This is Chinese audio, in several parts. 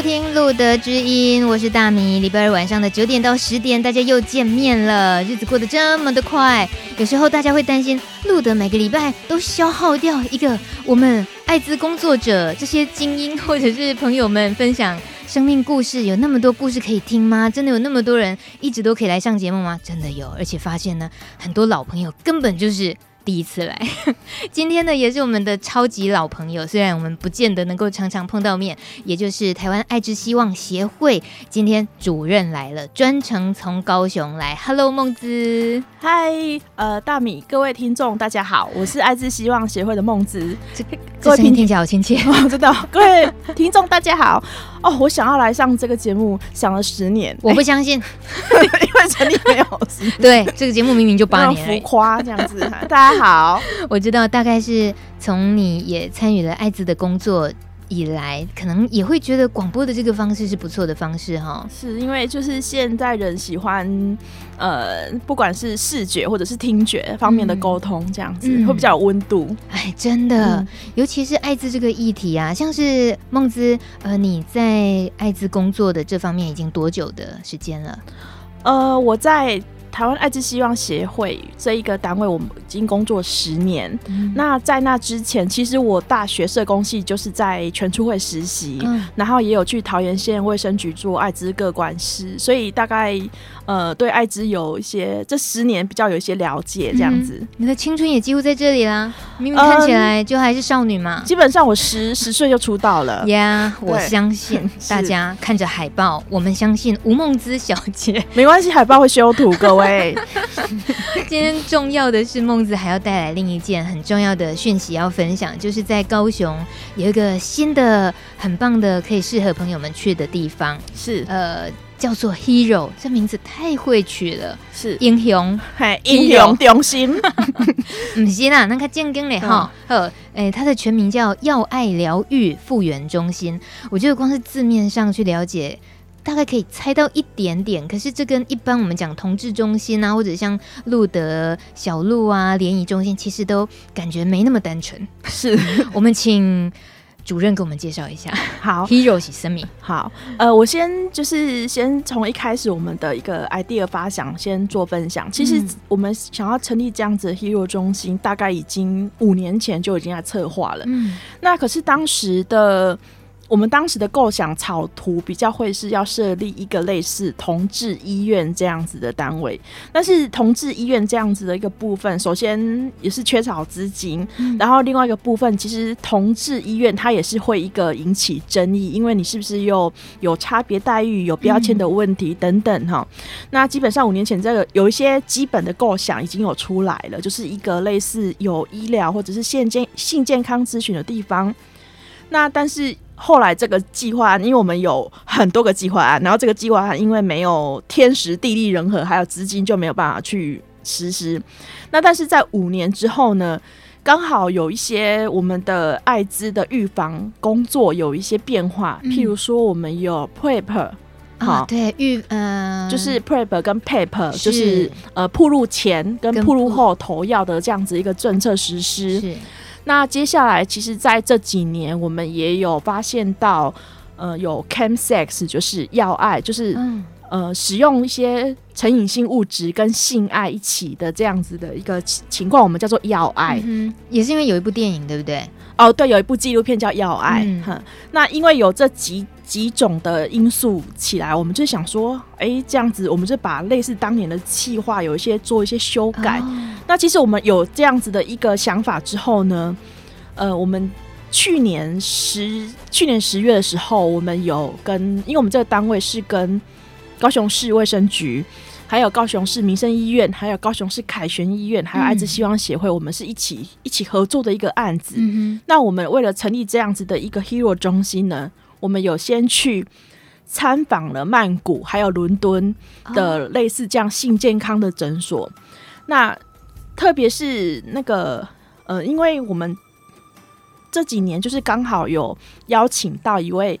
收听《路德之音》，我是大米。礼拜二晚上的九点到十点，大家又见面了。日子过得这么的快，有时候大家会担心，路德每个礼拜都消耗掉一个我们艾滋工作者这些精英或者是朋友们分享生命故事，有那么多故事可以听吗？真的有那么多人一直都可以来上节目吗？真的有，而且发现呢，很多老朋友根本就是。第一次来，今天呢也是我们的超级老朋友，虽然我们不见得能够常常碰到面，也就是台湾爱之希望协会，今天主任来了，专程从高雄来。Hello，孟姿，嗨，呃，大米，各位听众大家好，我是爱之希望协会的孟姿，这这声音听起来好亲切，哦，真的，各位听众大家好。哦，我想要来上这个节目，想了十年，我不相信，因为陈立没有对，这个节目明明就八年，浮夸这样子。大家好，我知道大概是从你也参与了艾滋的工作以来，可能也会觉得广播的这个方式是不错的方式哈。是因为就是现在人喜欢呃，不管是视觉或者是听觉方面的沟通，这样子、嗯、会比较有温度。哎，真的，嗯、尤其是艾滋这个议题啊，像是孟姿，呃，你在艾滋工作的这方面已经多久的时间了？呃，我在。台湾艾滋希望协会这一个单位，我们已经工作十年。嗯、那在那之前，其实我大学社工系就是在全处会实习，嗯、然后也有去桃园县卫生局做艾滋各管事，所以大概呃对艾滋有一些这十年比较有一些了解这样子。嗯、你的青春也几乎在这里啦，明明看起来就还是少女嘛。嗯、基本上我十 十岁就出道了。呀，yeah, 我相信 大家看着海报，我们相信吴梦姿小姐。没关系，海报会修图，各位。今天重要的是孟子还要带来另一件很重要的讯息要分享，就是在高雄有一个新的很棒的可以适合朋友们去的地方，是呃叫做 Hero，这名字太会取了，是。英雄，嘿英雄。中心，不是啦，那个正经的哈，呃，哎，它的全名叫要爱疗愈复原中心，我觉得光是字面上去了解。大概可以猜到一点点，可是这跟一般我们讲同志中心啊，或者像路德小路啊、联谊中心，其实都感觉没那么单纯。是。我们请主任给我们介绍一下。好，Hero 是生命？好，呃，我先就是先从一开始我们的一个 idea 发想先做分享。其实我们想要成立这样子的 Hero 中心，大概已经五年前就已经在策划了。嗯，那可是当时的。我们当时的构想草图比较会是要设立一个类似同志医院这样子的单位，但是同志医院这样子的一个部分，首先也是缺少资金，嗯、然后另外一个部分，其实同志医院它也是会一个引起争议，因为你是不是又有差别待遇、有标签的问题等等哈。嗯、那基本上五年前这个有一些基本的构想已经有出来了，就是一个类似有医疗或者是性健性健康咨询的地方。那但是。后来这个计划案，因为我们有很多个计划案，然后这个计划案因为没有天时地利人和，还有资金，就没有办法去实施。那但是在五年之后呢，刚好有一些我们的艾滋的预防工作有一些变化，嗯、譬如说我们有 PrEP，好，对预嗯，就是 PrEP 跟 PEP，是就是呃，暴露前跟暴露后投药的这样子一个政策实施。是。那接下来，其实在这几年，我们也有发现到，呃，有 chemsex，就是要爱，就是、嗯、呃，使用一些成瘾性物质跟性爱一起的这样子的一个情况，我们叫做要爱、嗯。也是因为有一部电影，对不对？哦，对，有一部纪录片叫《要爱》。嗯，那因为有这几几种的因素起来，我们就想说，哎、欸，这样子，我们就把类似当年的企划有一些做一些修改。哦、那其实我们有这样子的一个想法之后呢，呃，我们去年十去年十月的时候，我们有跟，因为我们这个单位是跟高雄市卫生局。还有高雄市民生医院，还有高雄市凯旋医院，还有爱滋希望协会，嗯、我们是一起一起合作的一个案子。嗯、那我们为了成立这样子的一个 Hero 中心呢，我们有先去参访了曼谷，还有伦敦的类似这样性健康的诊所。哦、那特别是那个呃，因为我们这几年就是刚好有邀请到一位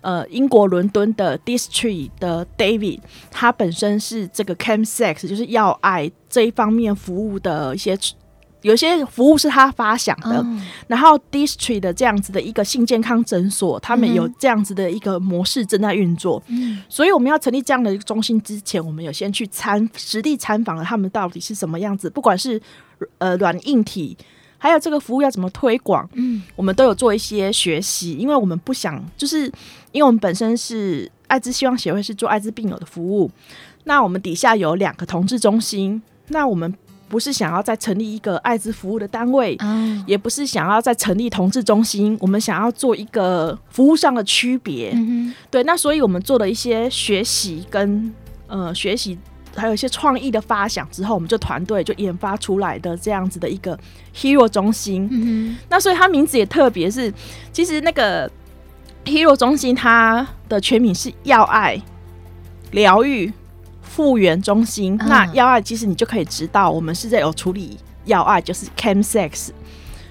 呃英国伦敦的 District 的 David，他本身是这个 Chemsex 就是要爱这一方面服务的一些。有些服务是他发想的，哦、然后 District 的这样子的一个性健康诊所，他们有这样子的一个模式正在运作。嗯，所以我们要成立这样的一个中心之前，我们有先去参实地参访了他们到底是什么样子，不管是呃软硬体，还有这个服务要怎么推广，嗯，我们都有做一些学习，因为我们不想就是因为我们本身是艾滋希望协会是做艾滋病友的服务，那我们底下有两个同志中心，那我们。不是想要再成立一个艾滋服务的单位，嗯，也不是想要再成立同志中心，我们想要做一个服务上的区别，嗯，对。那所以我们做了一些学习跟呃学习，还有一些创意的发想之后，我们就团队就研发出来的这样子的一个 Hero 中心。嗯，那所以它名字也特别，是其实那个 Hero 中心它的全名是要爱疗愈复原中心，那药爱其实你就可以知道，我们是在有处理药爱，就是 chemsex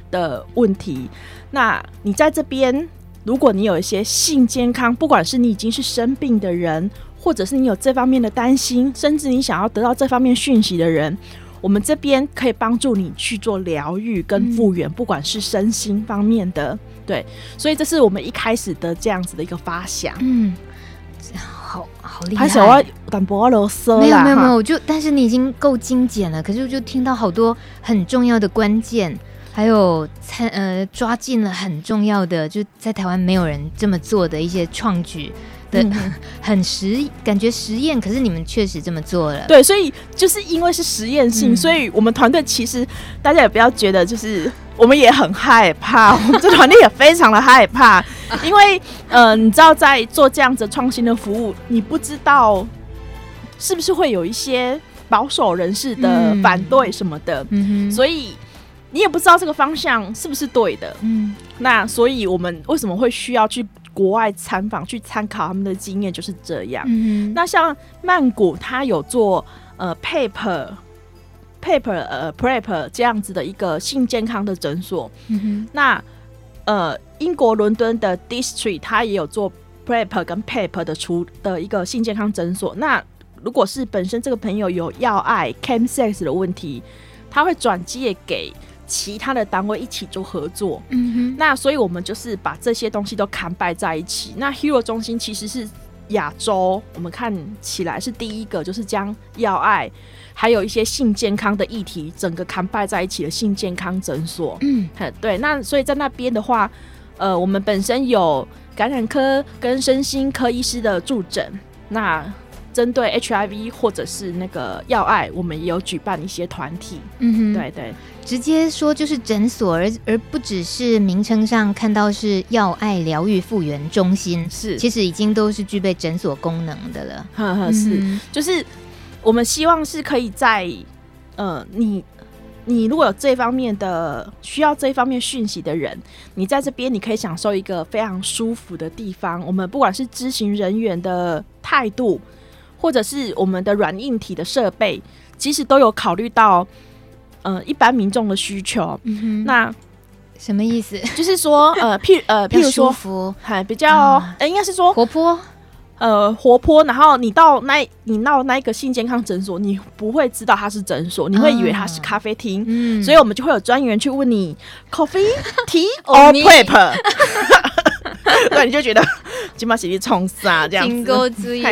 的问题。那你在这边，如果你有一些性健康，不管是你已经是生病的人，或者是你有这方面的担心，甚至你想要得到这方面讯息的人，我们这边可以帮助你去做疗愈跟复原，不管是身心方面的。对，所以这是我们一开始的这样子的一个发想。嗯。好好厉害！没有没有没有，我就但是你已经够精简了，可是我就听到好多很重要的关键，还有参呃抓进了很重要的，就在台湾没有人这么做的一些创举的、嗯、很实感觉实验，可是你们确实这么做了。对，所以就是因为是实验性、嗯，所以我们团队其实大家也不要觉得就是。我们也很害怕，我们这团队也非常的害怕，因为呃，你知道在做这样子创新的服务，你不知道是不是会有一些保守人士的反对什么的，嗯，所以你也不知道这个方向是不是对的，嗯，那所以我们为什么会需要去国外参访，去参考他们的经验，就是这样。嗯，那像曼谷，他有做呃 paper。Paper 呃 Prep 这样子的一个性健康的诊所，嗯、那呃英国伦敦的 District 它也有做 Prep 跟 Paper 的出的一个性健康诊所。那如果是本身这个朋友有要爱 Chemsex 的问题，他会转介给其他的单位一起做合作。嗯哼，那所以我们就是把这些东西都扛摆在一起。那 Hero 中心其实是亚洲我们看起来是第一个，就是将药爱。还有一些性健康的议题，整个 combine 在一起的性健康诊所。嗯，对。那所以在那边的话，呃，我们本身有感染科跟身心科医师的助诊。那针对 HIV 或者是那个药爱，我们也有举办一些团体。嗯哼，对对，直接说就是诊所，而而不只是名称上看到是药爱疗愈复原中心，是其实已经都是具备诊所功能的了。呵呵，是，嗯、就是。我们希望是可以在，呃，你你如果有这方面的需要这方面讯息的人，你在这边你可以享受一个非常舒服的地方。我们不管是咨询人员的态度，或者是我们的软硬体的设备，其实都有考虑到，呃，一般民众的需求。那什么意思？就是说，呃，譬呃，譬如说，还比较，呃，应该是说活泼。呃，活泼，然后你到那，你到那一个性健康诊所，你不会知道它是诊所，你会以为它是咖啡厅，嗯，所以我们就会有专员去问你，coffee tea or prep，对，你就觉得金马喜力冲杀这样子，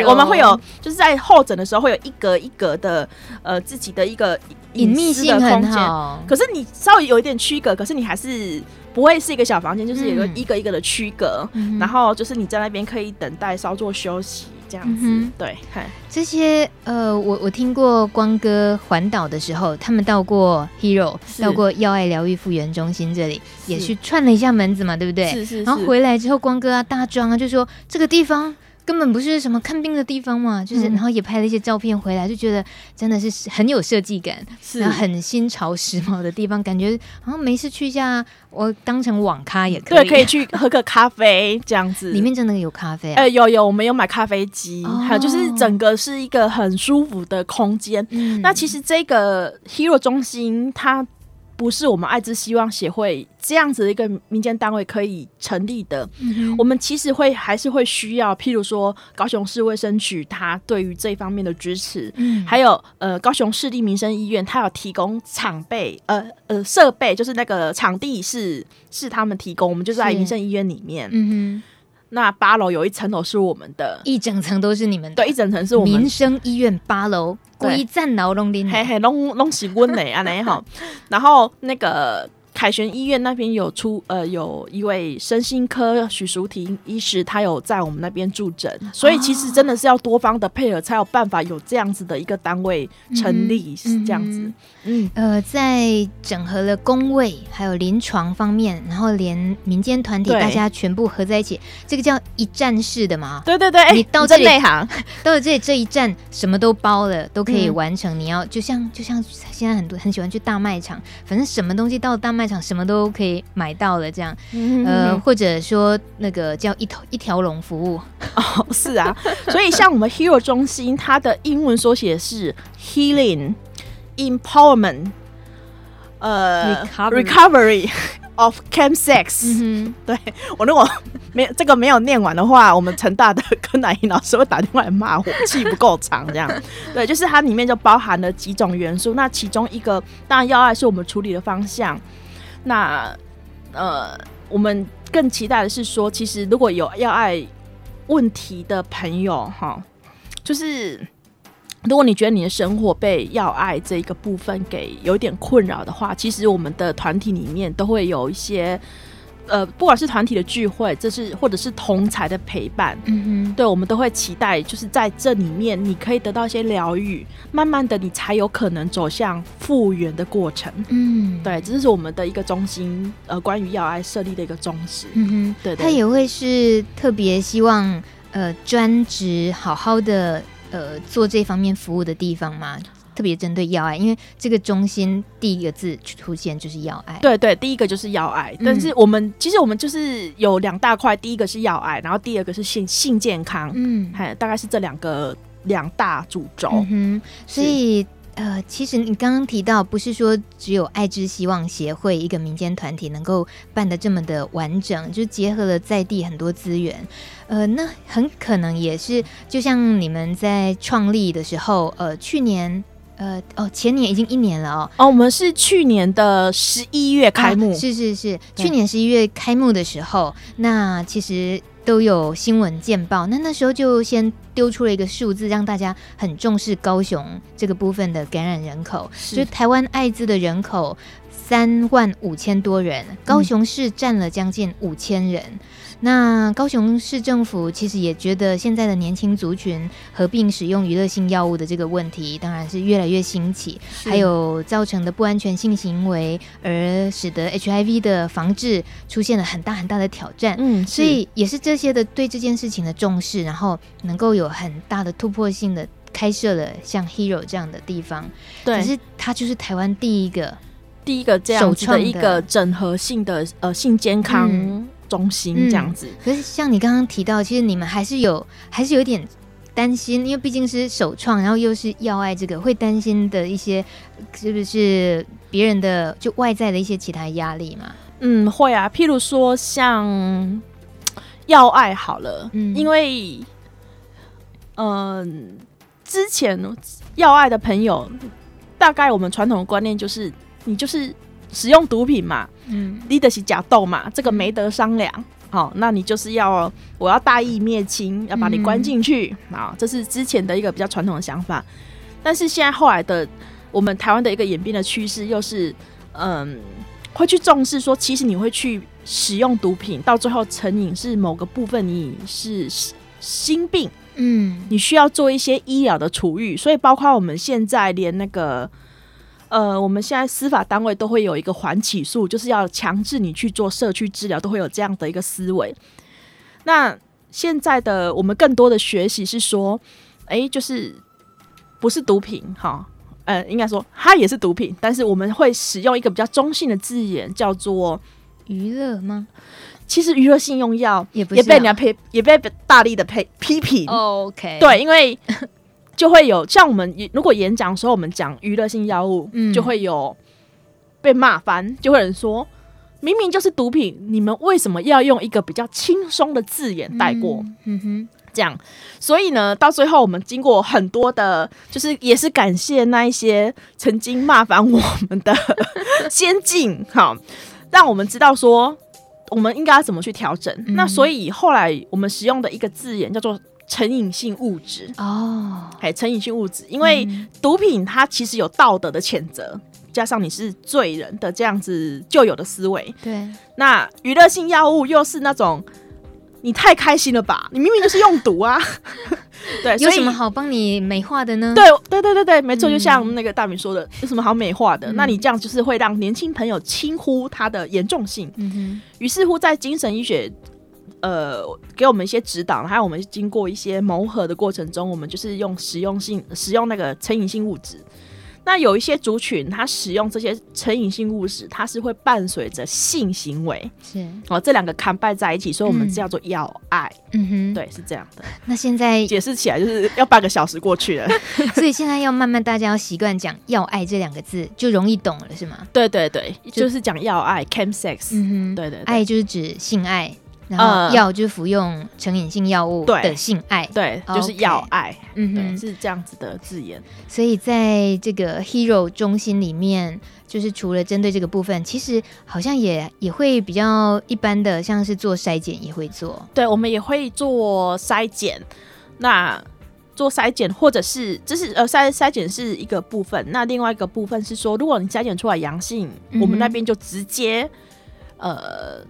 我们会有就是在候诊的时候会有一格一格的呃自己的一个隐秘性的空间，可是你稍微有一点区隔，可是你还是。不会是一个小房间，就是有个一个一个的区隔，嗯，然后就是你在那边可以等待稍作休息这样子。嗯、对，这些呃，我我听过光哥环岛的时候，他们到过 Hero，到过要爱疗愈复原中心这里，也去串了一下门子嘛，对不对？是是，是。然后回来之后，光哥啊大壮啊，就说这个地方。根本不是什么看病的地方嘛，就是，然后也拍了一些照片回来，就觉得真的是很有设计感，是然后很新潮时髦的地方，感觉好像没事去一下，我当成网咖也可以，对，可以去喝个咖啡这样子。里面真的有咖啡啊？呃，有有，我们有买咖啡机，还有就是整个是一个很舒服的空间。嗯。那其实这个 Hero 中心它不是我们爱之希望协会这样子的一个民间单位可以成立的。嗯、我们其实会还是会需要，譬如说高雄市卫生局，它对于这方面的支持，嗯，还有呃高雄市立民生医院，它有提供场备，呃呃设备，就是那个场地是是他们提供，我们就在民生医院里面。嗯哼。那八楼有一层楼是我们的，一整层都是你们的，对，一整层是我们。民生医院八楼，规站楼龙林，嘿嘿，拢拢是温的啊，那好，然后那个。凯旋医院那边有出呃，有一位身心科许淑婷医师，他有在我们那边驻诊，所以其实真的是要多方的配合，才有办法有这样子的一个单位成立，是这样子。呃，在整合了工位还有临床方面，然后连民间团体大家全部合在一起，这个叫一站式的嘛？对对对，你到这里内行，到了这里这一站什么都包了，都可以完成。你要就像就像现在很多很喜欢去大卖场，反正什么东西到大卖场。什么都可以买到了，这样，呃，或者说那个叫一头一条龙服务 哦，是啊，所以像我们 Hero 中心，它的英文缩写是 Healing Empowerment，呃，Recovery, Recovery of Chemsex。嗯，对我如果没有这个没有念完的话，我们成大的柯乃英老师会打电话来骂我，气不够长这样。对，就是它里面就包含了几种元素，那其中一个当然要爱是我们处理的方向。那呃，我们更期待的是说，其实如果有要爱问题的朋友哈，就是如果你觉得你的生活被要爱这一个部分给有点困扰的话，其实我们的团体里面都会有一些。呃，不管是团体的聚会，这是或者是同才的陪伴，嗯哼，对，我们都会期待，就是在这里面，你可以得到一些疗愈，慢慢的，你才有可能走向复原的过程。嗯，对，这是我们的一个中心，呃，关于要爱设立的一个宗旨。嗯哼，对，对，他也会是特别希望，呃，专职好好的，呃，做这方面服务的地方吗？特别针对要爱，因为这个中心第一个字出现就是要爱。对对，第一个就是要爱。但是我们、嗯、其实我们就是有两大块，第一个是要爱，然后第二个是性性健康。嗯，还大概是这两个两大主轴。嗯哼，所以呃，其实你刚刚提到，不是说只有爱之希望协会一个民间团体能够办得这么的完整，就结合了在地很多资源。呃，那很可能也是，就像你们在创立的时候，呃，去年。呃哦，前年已经一年了哦。哦，我们是去年的十一月开幕，啊、是是是，去年十一月开幕的时候，那其实都有新闻见报。那那时候就先丢出了一个数字，让大家很重视高雄这个部分的感染人口，是。就台湾艾滋的人口三万五千多人，高雄市占了将近五千人。嗯那高雄市政府其实也觉得现在的年轻族群合并使用娱乐性药物的这个问题，当然是越来越兴起，还有造成的不安全性行为，而使得 HIV 的防治出现了很大很大的挑战。嗯，所以也是这些的对这件事情的重视，然后能够有很大的突破性的开设了像 Hero 这样的地方。对，可是它就是台湾第一个第一个这样子的一个整合性的呃性健康。嗯中心这样子，嗯，可是像你刚刚提到，其实你们还是有，还是有点担心，因为毕竟是首创，然后又是要爱这个，会担心的一些是不是别人的就外在的一些其他压力嘛？嗯，会啊，譬如说像要爱好了，嗯，因为嗯、呃，之前要爱的朋友，大概我们传统的观念就是，你就是。使用毒品嘛，嗯，你的是假斗嘛，这个没得商量。好，那你就是要我要大义灭亲，要把你关进去啊，嗯，这是之前的一个比较传统的想法。但是现在后来的我们台湾的一个演变的趋势，又是嗯，会去重视说，其实你会去使用毒品，到最后成瘾是某个部分，你是心病，嗯，你需要做一些医疗的处遇，所以包括我们现在连那个。呃，我们现在司法单位都会有一个缓起诉，就是要强制你去做社区治疗，都会有这样的一个思维。那现在的我们更多的学习是说，哎、欸，就是不是毒品哈，呃，应该说它也是毒品，但是我们会使用一个比较中性的字眼，叫做娱乐吗？其实娱乐性用药也不也被人家批，也被大力的批批评。OK，对，因为。就会有像我们如果演讲的时候，我们讲娱乐性药物，嗯、就会有被骂翻，就会有人说，明明就是毒品，你们为什么要用一个比较轻松的字眼带过？嗯，嗯哼，这样，所以呢，到最后我们经过很多的，就是也是感谢那一些曾经骂翻我们的先进，好，让我们知道说我们应该要怎么去调整。嗯、那所以后来我们使用的一个字眼叫做。成瘾性物质哦，哎，成瘾性物质，因为毒品它其实有道德的谴责，加上你是罪人的这样子旧有的思维，对。那娱乐性药物又是那种你太开心了吧？你明明就是用毒啊，对，有什么好帮你美化的呢？对，对，对，对，对，没错，就像那个大明说的，有什么好美化的？那你这样就是会让年轻朋友轻忽它的严重性。嗯哼。于是乎，在精神医学。呃，给我们一些指导，还有我们经过一些磨合的过程中，我们就是用实用性使用那个成瘾性物质。那有一些族群，他使用这些成瘾性物质，它是会伴随着性行为，是哦，这两个 combine 在一起，所以我们叫做要爱。嗯哼，对，是这样的。那现在解释起来就是要半个小时过去了，所以现在要慢慢大家要习惯讲要爱这两个字，就容易懂了，是吗？对对对，就，就是讲要爱 chem sex。嗯哼，对，对对，爱就是指性爱。然后药就是服用成瘾性药物的性爱，对，对，就是药爱，嗯哼，是这样子的字眼。所以在这个 Hero 中心里面，就是除了针对这个部分，其实好像也也会比较一般的，像是做筛检也会做。对，我们也会做筛检。那做筛检或者是这是呃筛筛检是一个部分，那另外一个部分是说，如果你筛检出来阳性，嗯、我们那边就直接呃。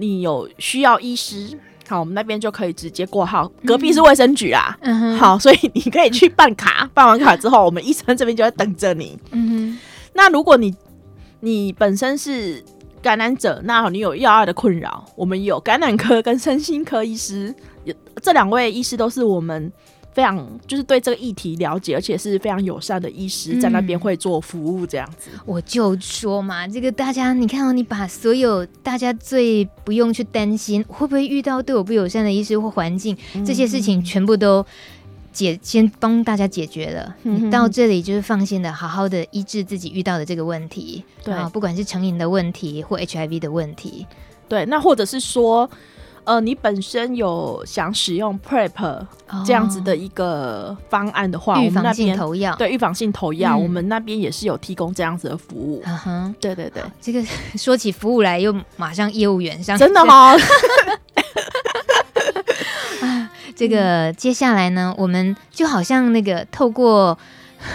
你有需要医师，好，我们那边就可以直接挂号。隔壁是卫生局啦，嗯、好，所以你可以去办卡，办完卡之后，我们医生这边就在等着你。嗯哼，那如果你你本身是感染者，那你有药爱的困扰，我们有感染科跟身心科医师，这两位医师都是我们。非常就是对这个议题了解，而且是非常友善的医师，在那边会做服务这样子。嗯、我就说嘛，这个大家你看到、哦、你把所有大家最不用去担心会不会遇到对我不友善的医师或环境、嗯、这些事情，全部都解先帮大家解决了。嗯、你到这里就是放心的，好好的医治自己遇到的这个问题。对，不管是成瘾的问题或 HIV 的问题。对，那或者是说。呃，你本身有想使用 PrEP 这样子的一个方案的话，预防性投药，对，预防性投药，我们那边也是有提供这样子的服务。嗯哼，对对对，这个 说起服务来，又马上业务员上，真的吗？啊，这个接下来呢，我们就好像那个透过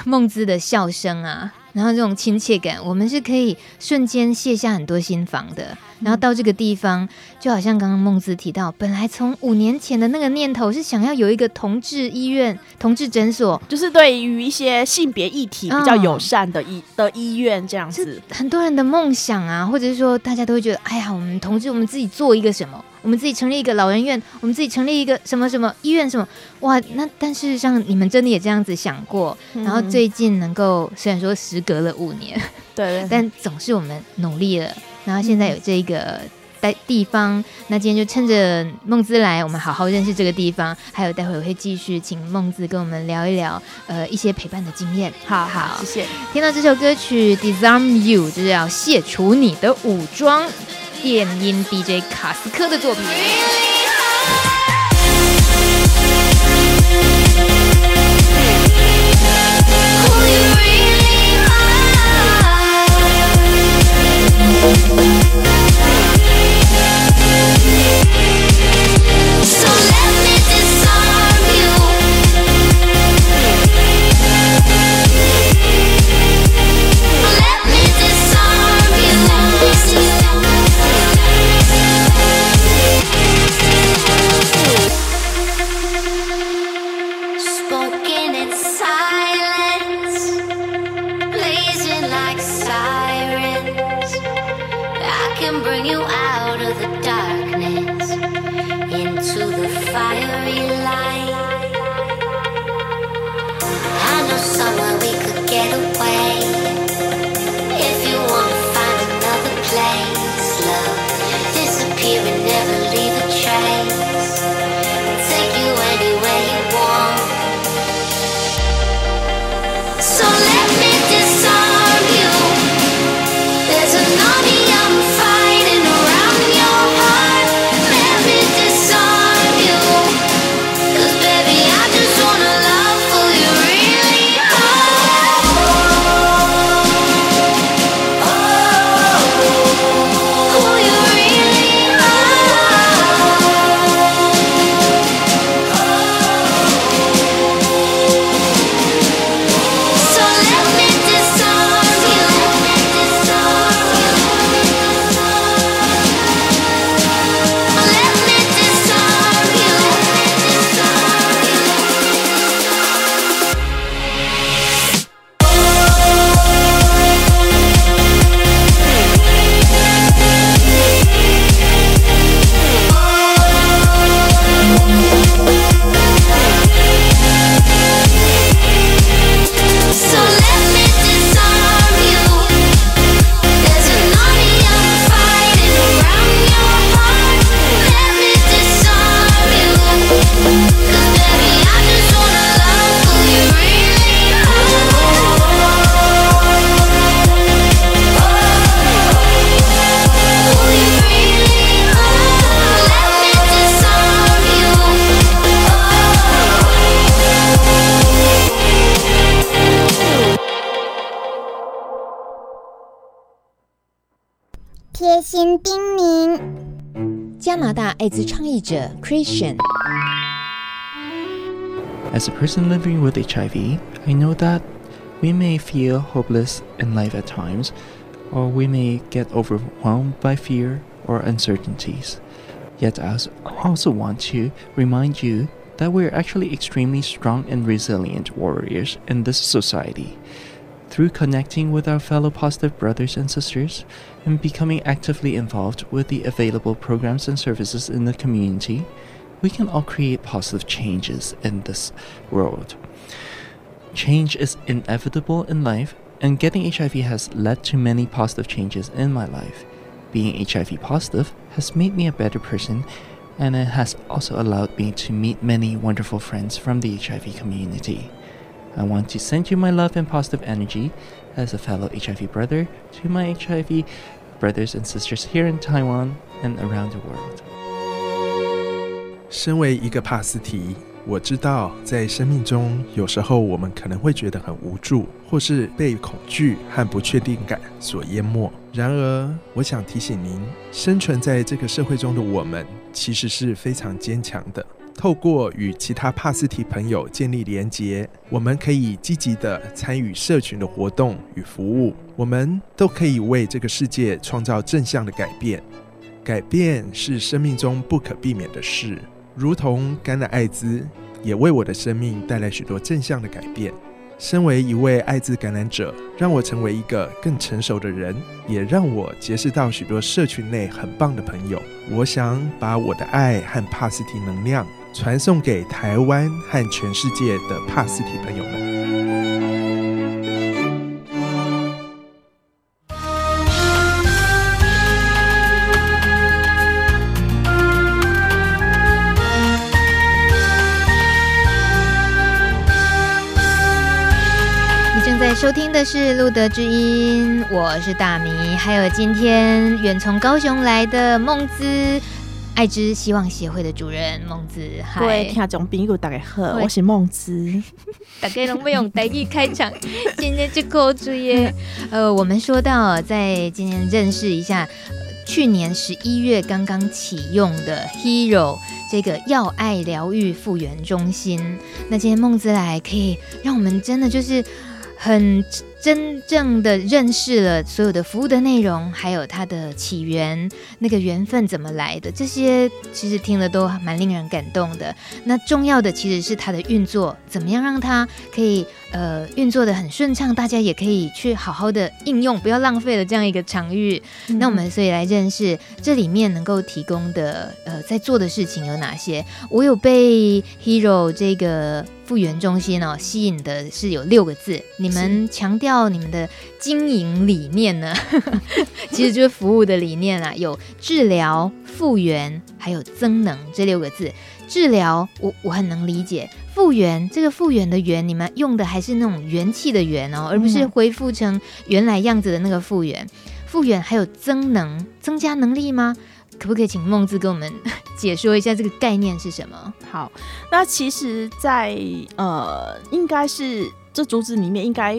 孟姿的笑声啊。然后这种亲切感，我们是可以瞬间卸下很多心防的。然后到这个地方，就好像刚刚孟子提到，本来从五年前的那个念头是想要有一个同志医院、同志诊所，就是对于一些性别议题比较友善的医、哦、的医院这样子。很多人的梦想啊，或者是说大家都会觉得，哎呀，我们同志，我们自己做一个什么？我们自己成立一个老人院，我们自己成立一个什么什么医院什么？哇，那但事实上，你们真的也这样子想过？嗯、然后最近能够虽然说时隔了五年，对，但总是我们努力了。然后现在有这个待地方，嗯、那今天就趁着孟姿来，我们好好认识这个地方。还有待会我会继续请孟姿跟我们聊一聊，呃，一些陪伴的经验。好好，谢谢。听到这首歌曲《Disarm You》，就是要卸除你的武装。电音 DJ 卡斯科的作品。艾滋倡议者 Christian。As a person living with HIV, I know that we may feel hopeless in life at times, or we may get overwhelmed by fear or uncertainties. Yet, I also want to remind you that we're actually extremely strong and resilient warriors in this society. Through connecting with our fellow positive brothers and sisters and becoming actively involved with the available programs and services in the community, we can all create positive changes in this world. Change is inevitable in life, and getting HIV has led to many positive changes in my life. Being HIV positive has made me a better person, and it has also allowed me to meet many wonderful friends from the HIV community. I want to send you my love and positive energy as a fellow HIV brother to my HIV brothers and sisters here in Taiwan and around the world. 身为一个帕斯提，我知道在生命中，有时候我们可能会觉得很无助，或是被恐惧和不确定感所淹没。然而，我想提醒您，生存在这个社会中的我们，其实是非常坚强的。透过与其他帕斯提朋友建立连结，我们可以积极地参与社群的活动与服务。我们都可以为这个世界创造正向的改变。改变是生命中不可避免的事。如同感染艾滋，也为我的生命带来许多正向的改变。身为一位艾滋感染者，让我成为一个更成熟的人，也让我结识到许多社群内很棒的朋友。我想把我的爱和帕斯提能量传送给台湾和全世界的帕斯提朋友们。收听的是路德之音，我是大米，还有今天远从高雄来的孟姿，爱之希望协会的主任孟子。各位听众朋友大家好，我是孟子。大家能不能用台语开场？今天就扣注耶。呃，我们说到在今天认识一下，呃、去年十一月刚刚启用的 Hero 这个药爱疗愈复原中心。那今天孟子来，可以让我们真的就是。很真正的认识了所有的服务的内容，还有它的起源，那个缘分怎么来的，这些其实听了都蛮令人感动的。那重要的其实是它的运作，怎么样让它可以呃运作的很顺畅，大家也可以去好好的应用，不要浪费了这样一个场域。嗯、那我们所以来认识这里面能够提供的呃在做的事情有哪些。我有被 Hero 这个。复原中心哦，吸引的是有六个字。你们强调你们的经营理念呢？其实就是服务的理念啊，有治疗、复原，还有增能这六个字。治疗，我我很能理解。复原，这个复原的原，你们用的还是那种元气的元哦，而不是恢复成原来样子的那个复原。复原还有增能，增加能力吗？可不可以请孟子跟我们 解说一下这个概念是什么？好，那其实在，在呃，应该是这竹子里面，应该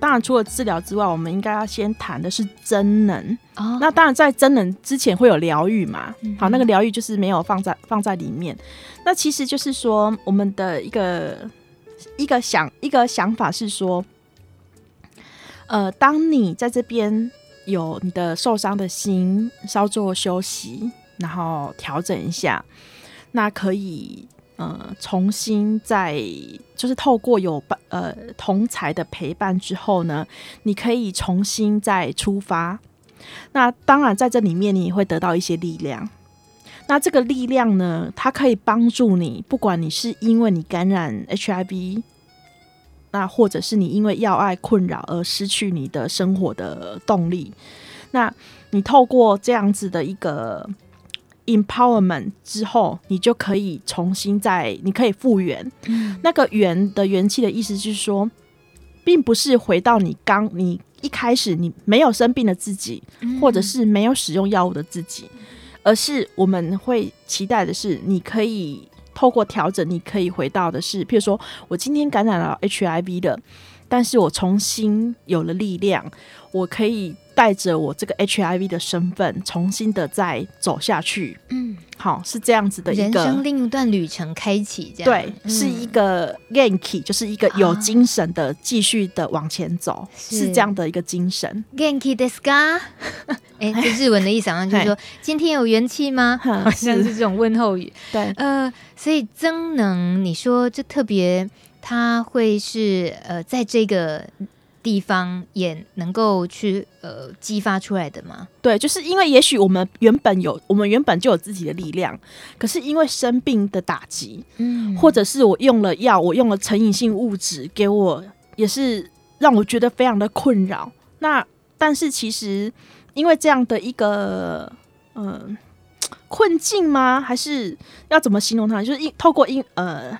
当然除了治疗之外，我们应该要先谈的是真能。哦，那当然在真能之前会有疗愈嘛。嗯、好，那个疗愈就是没有放在放在里面。那其实就是说，我们的一个一个想一个想法是说，呃，当你在这边。有你的受伤的心，稍作休息，然后调整一下，那可以呃重新再就是透过有伴呃同才的陪伴之后呢，你可以重新再出发。那当然在这里面你也会得到一些力量。那这个力量呢，它可以帮助你，不管你是因为你感染 HIV。那或者是你因为药爱困扰而失去你的生活的动力，那你透过这样子的一个 empowerment 之后，你就可以重新再，你可以复原。嗯、那个元的元气的意思就是说，并不是回到你刚你一开始你没有生病的自己，嗯、或者是没有使用药物的自己，而是我们会期待的是你可以。透过调整，你可以回到的是，譬如说我今天感染了 HIV 的，但是我重新有了力量，我可以带着我这个 HIV 的身份，重新的再走下去。嗯，好，是这样子的一个人生另一段旅程开启，这样对，嗯、是一个元気，就是一个有精神的继续的往前走，是，是这样的一个精神。元気ですか？哎，这日文的意思好像就是说今天有元气吗？好像是这种问候语。对，呃，所以增能，你说这特别，它会是呃，在这个。 地方也能够去呃激发出来的吗？对，就是因为也许我们原本有，我们原本就有自己的力量，可是因为生病的打击，嗯，或者是我用了药，我用了成瘾性物质，给我也是让我觉得非常的困扰。那但是其实因为这样的一个嗯、呃、困境吗？还是要怎么形容它？就是因透过因呃。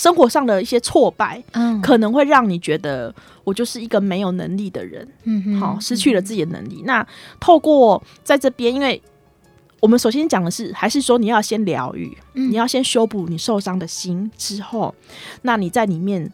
生活上的一些挫败，嗯，可能会让你觉得我就是一个没有能力的人，嗯，好，失去了自己的能力。嗯、那透过在这边，因为我们首先讲的是，还是说你要先疗愈，嗯、你要先修补你受伤的心之后，那你在里面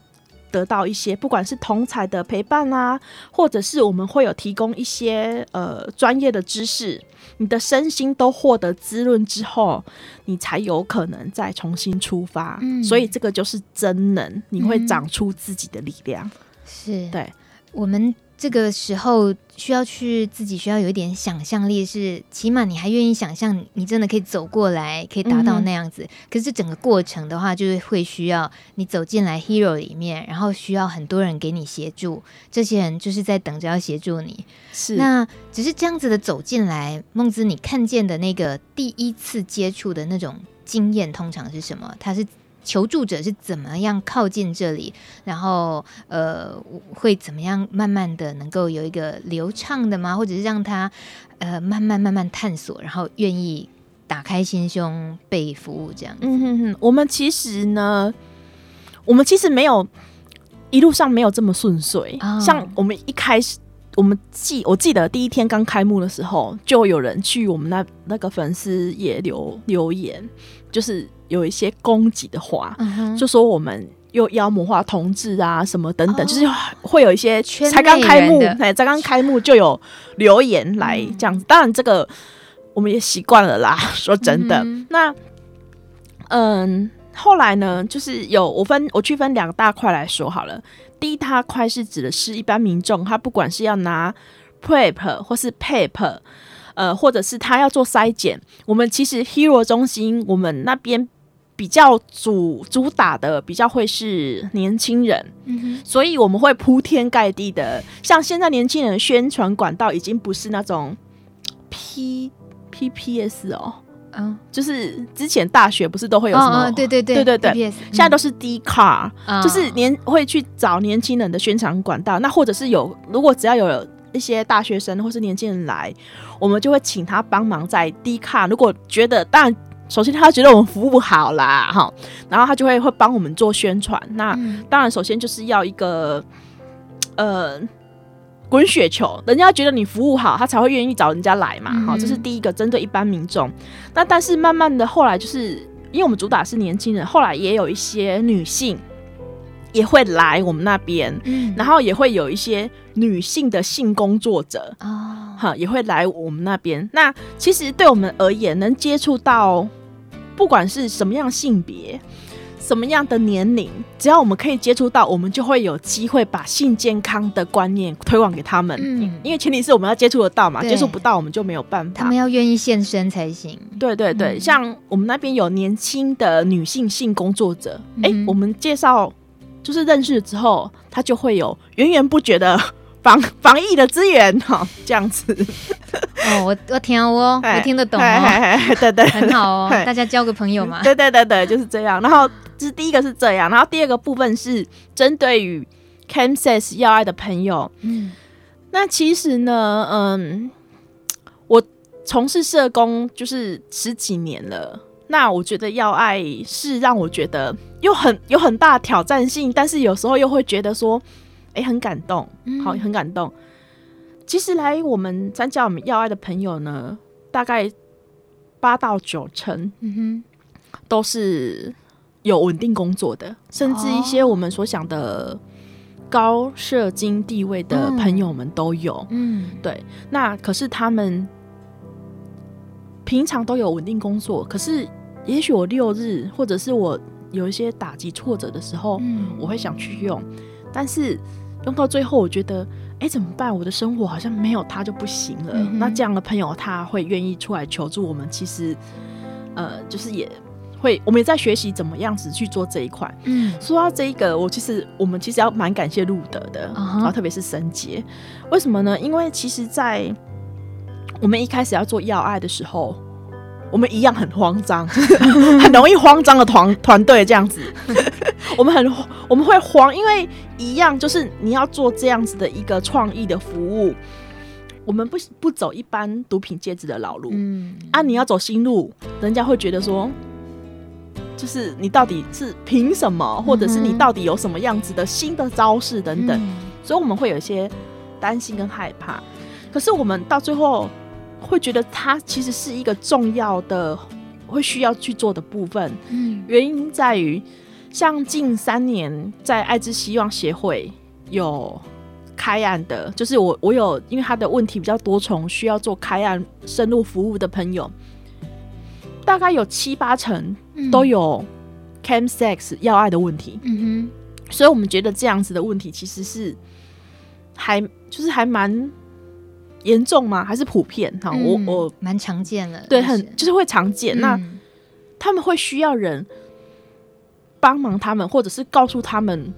得到一些，不管是同彩的陪伴啊，或者是我们会有提供一些呃专业的知识。你的身心都获得滋润之后，你才有可能再重新出发。嗯，所以这个就是真能，你会长出自己的力量。嗯、是对我们。这个时候需要去自己需要有一点想象力，是起码你还愿意想象你真的可以走过来，可以达到那样子。嗯、可是整个过程的话，就是会需要你走进来 Hero 里面，然后需要很多人给你协助。这些人就是在等着要协助你。是那只是这样子的走进来，孟姿，你看见的那个第一次接触的那种经验，通常是什么？他是。求助者是怎么样靠近这里，然后呃会怎么样慢慢的能够有一个流畅的吗？或者是让他呃慢慢慢慢探索，然后愿意打开心胸被服务这样。嗯哼哼，我们其实呢，我们其实没有一路上没有这么顺遂。哦、像我们一开始，我们记我记得第一天刚开幕的时候，就有人去我们那那个粉丝也留留言，就是。有一些攻击的话，嗯、就说我们又妖魔化同志啊，什么等等，哦、就是会有一些才刚开幕，才刚开幕就有留言来这样子。嗯、当然，这个我们也习惯了啦。说真的，嗯、那嗯，后来呢，就是有我分我区分两大块来说好了。第一大块是指的是一般民众，他不管是要拿 PrEP 或是 PEP，呃，或者是他要做筛检，我们其实 Hero 中心我们那边。比较主主打的比较会是年轻人，嗯、哼所以我们会铺天盖地的，像现在年轻人宣传管道已经不是那种 P P P S 哦，嗯，就是之前大学不是都会有什么？哦哦、对对对对对对，PPS, 现在都是 D Car，、嗯、就是年会去找年轻人的宣传管道，那或者是有如果只要有一些大学生或是年轻人来，我们就会请他帮忙在 D Car，如果觉得当然。首先，他觉得我们服务好啦，哈，然后他就会会帮我们做宣传。那当然，首先就是要一个呃滚雪球，人家觉得你服务好，他才会愿意找人家来嘛，好，这是第一个针对一般民众。那但是慢慢的后来，就是因为我们主打是年轻人，后来也有一些女性也会来我们那边，嗯，然后也会有一些女性的性工作者哦，哈，也会来我们那边。那其实对我们而言，能接触到。不管是什么样性别、什么样的年龄，只要我们可以接触到，我们就会有机会把性健康的观念推广给他们。嗯，因为前提是我们要接触得到嘛，接触不到我们就没有办法。他们要愿意现身才行。对对对，嗯、像我们那边有年轻的女性性工作者，哎、嗯欸，我们介绍就是认识了之后，他就会有源源不绝的。防防疫的资源哈，这样子。哦，我我听哦，我听得懂哦，对 对，很好哦，大家交个朋友嘛，对对对对，就是这样。然后这是第一个是这样，然后第二个部分是针对于 ChemSex 药爱的朋友，嗯，那其实呢，嗯，我从事社工就是十几年了，那我觉得要爱是让我觉得又很有很大挑战性，但是有时候又会觉得说。哎、欸、很感动，好，很感动。嗯、其实来我们参加我们要爱的朋友呢，大概八到九成，嗯哼，都是有稳定工作的，甚至一些我们所想的高社经地位的朋友们都有。嗯，对。那可是他们平常都有稳定工作，可是也许我六日或者是我有一些打击挫折的时候，嗯，我会想去用，但是用到最后，我觉得，哎，怎么办？我的生活好像没有他就不行了。嗯、那这样的朋友，他会愿意出来求助我们，其实，呃，就是也会，我们也在学习怎么样子去做这一块。嗯，说到这一个，我其实我们其实要蛮感谢路德的，然后、uh. 特别是神杰，为什么呢？因为其实，在我们一开始要做要爱的时候，我们一样很慌张，很容易慌张的团团队这样子。我们很我们会慌，因为一样就是你要做这样子的一个创意的服务，我们不不走一般毒品戒指的老路，嗯啊，你要走新路，人家会觉得说，就是你到底是凭什么，或者是你到底有什么样子的新的招式等等，所以我们会有一些担心跟害怕。可是我们到最后。会觉得它其实是一个重要的，会需要去做的部分。嗯，原因在于，像近三年在爱之希望协会有开案的，就是我我有因为他的问题比较多重，需要做开案深入服务的朋友，大概有七八成都有 chemsex 要爱的问题。嗯哼，所以我们觉得这样子的问题其实是还就是还蛮。严重吗？还是普遍？哈、嗯，我我蛮常见的，对，很就是会常见。嗯、那他们会需要人帮忙他们，或者是告诉他们。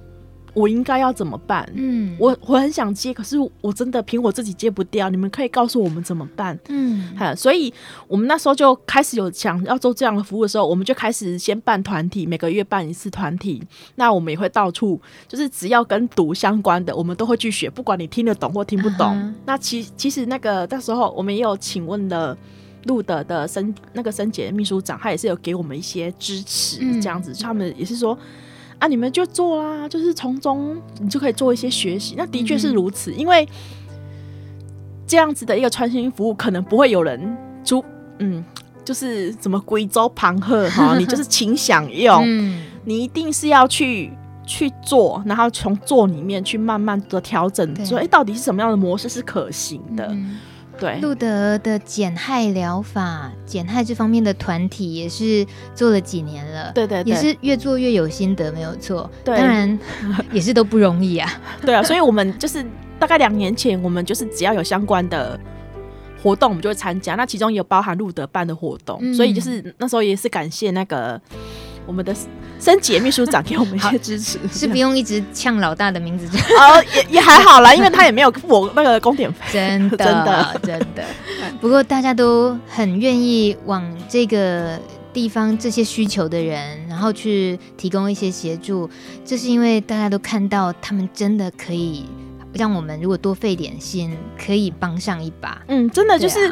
我应该要怎么办？嗯，我我很想接，可是我真的凭我自己接不掉。你们可以告诉我们怎么办？嗯，哈，所以我们那时候就开始有想要做这样的服务的时候，我们就开始先办团体，每个月办一次团体。那我们也会到处，就是只要跟读相关的，我们都会去学，不管你听得懂或听不懂。Uh. 那其其实那个那时候我们也有请问了路德的申那个申杰秘书长，他也是有给我们一些支持，这样子，嗯、他们也是说。啊，你们就做啦，就是从中你就可以做一些学习。那的确是如此，嗯、因为这样子的一个穿新服务，可能不会有人出，嗯，就是什么贵州旁鹤哈，你就是请享用，嗯、你一定是要去去做，然后从做里面去慢慢的调整，说哎对，到底是什么样的模式是可行的。嗯对，路德的减害疗法，减害这方面的团体也是做了几年了，对对对，也是越做越有心得，没有错。对，当然 也是都不容易啊。对啊，所以我们就是大概两年前，我们就是只要有相关的活动，我们就会参加。那其中也有包含路德办的活动，嗯、所以就是那时候也是感谢那个我们的。申杰秘书长给我们一些支持，是不用一直呛老大的名字 哦，也也还好啦，因为他也没有付我那个工点费，真的 真的真的。不过大家都很愿意往这个地方这些需求的人，然后去提供一些协助，这是因为大家都看到他们真的可以让我们如果多费点心，可以帮上一把。嗯，真的就是。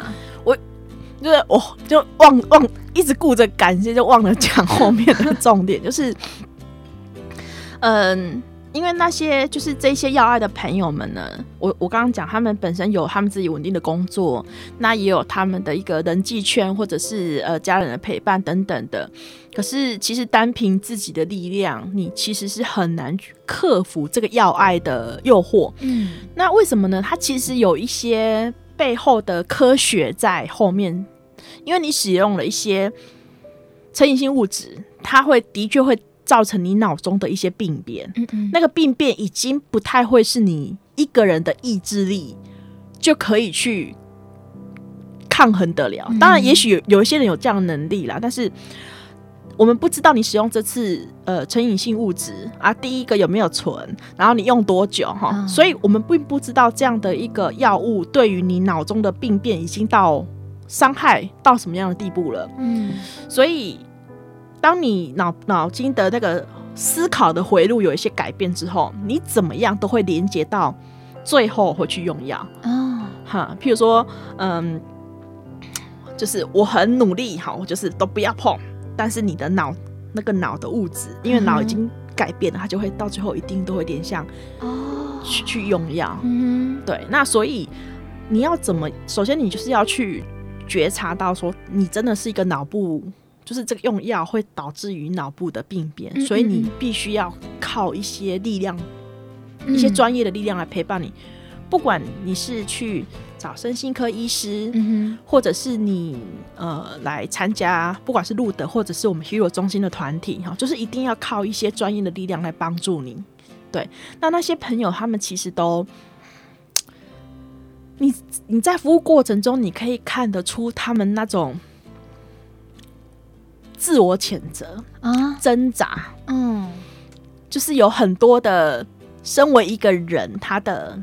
就是我就忘忘一直顾着感谢，就忘了讲后面的重点，就是，嗯，因为那些就是这些要爱的朋友们呢，我我刚刚讲他们本身有他们自己稳定的工作，那也有他们的一个人际圈，或者是呃家人的陪伴等等的。可是其实单凭自己的力量，你其实是很难去克服这个要爱的诱惑。嗯，那为什么呢？它其实有一些。背后的科学在后面，因为你使用了一些成瘾性物质，它会的确会造成你脑中的一些病变。嗯嗯，那个病变已经不太会是你一个人的意志力就可以去抗衡得了。当然，也许有有一些人有这样的能力啦，但是。我们不知道你使用这次呃成瘾性物质啊，第一个有没有存，然后你用多久哈，嗯、所以我们并不知道这样的一个药物对于你脑中的病变已经到伤害到什么样的地步了。嗯，所以当你脑脑筋的那个思考的回路有一些改变之后，你怎么样都会连接到最后会去用药。哦，哈，譬如说，嗯，就是我很努力，好，我就是都不要碰。但是你的脑那个脑的物质，因为脑已经改变了，它就会到最后一定都会点像哦，去去用药。嗯，对。那所以你要怎么？首先你就是要去觉察到说，你真的是一个脑部，就是这个用药会导致于脑部的病变，嗯嗯嗯，所以你必须要靠一些力量一些专业的力量来陪伴你。不管你是去找身心科医师，嗯或者是你呃来参加，不管是路德或者是我们 Hero 中心的团体哈，就是一定要靠一些专业的力量来帮助你。对，那那些朋友他们其实都，你你在服务过程中，你可以看得出他们那种自我谴责啊，挣扎，嗯，就是有很多的身为一个人他的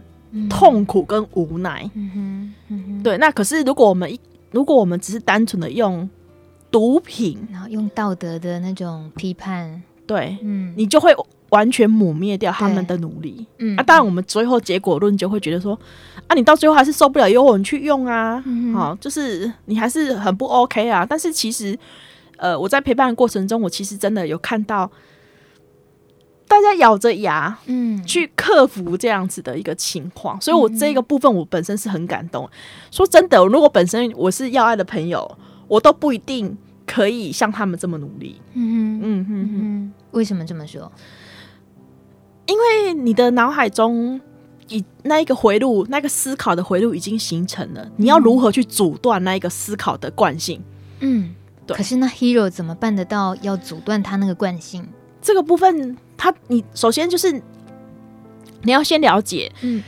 痛苦跟无奈。嗯哼，对，那可是如果我们一如果我们只是单纯的用毒品，然后用道德的那种批判，对，嗯，你就会完全抹灭掉他们的努力。嗯啊，当然我们最后结果论就会觉得说，啊，你到最后还是受不了诱惑，你去用啊，好、就是你还是很不 OK 啊。但是其实，呃，我在陪伴的过程中，我其实真的有看到大家咬着牙嗯，去克服这样子的一个情况，所以我这个部分我本身是很感动。嗯说真的，如果本身我是要爱的朋友，我都不一定可以像他们这么努力。嗯哼，嗯哼哼。嗯，为什么这么说？因为你的脑海中，以那一个回路，那个思考的回路已经形成了，你要如何去阻断那一个思考的惯性？嗯，对可是那 Hero 怎么办得到？要阻断他那个惯性？这个部分，他你首先就是你要先了解，嗯，